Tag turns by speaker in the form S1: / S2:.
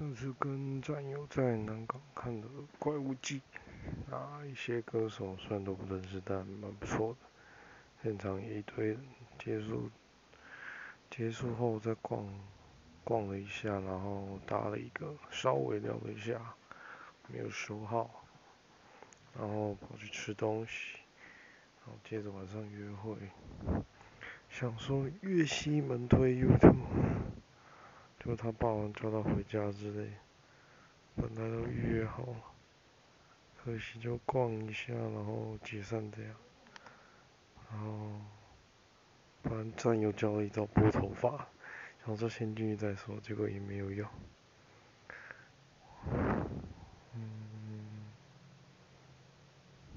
S1: 上次跟战友在南港看的《怪物记》，啊，一些歌手虽然都不认识，但蛮不错的。现场一堆人，结束结束后再逛逛了一下，然后搭了一个稍微聊了一下，没有收号，然后跑去吃东西，然后接着晚上约会，想说越西门推 YouTube。就他爸王叫他回家之类，本来都预约好了，可惜就逛一下，然后解散这样。然后，不然战友教了一道拨头发，想说先进去再说，结果也没有用。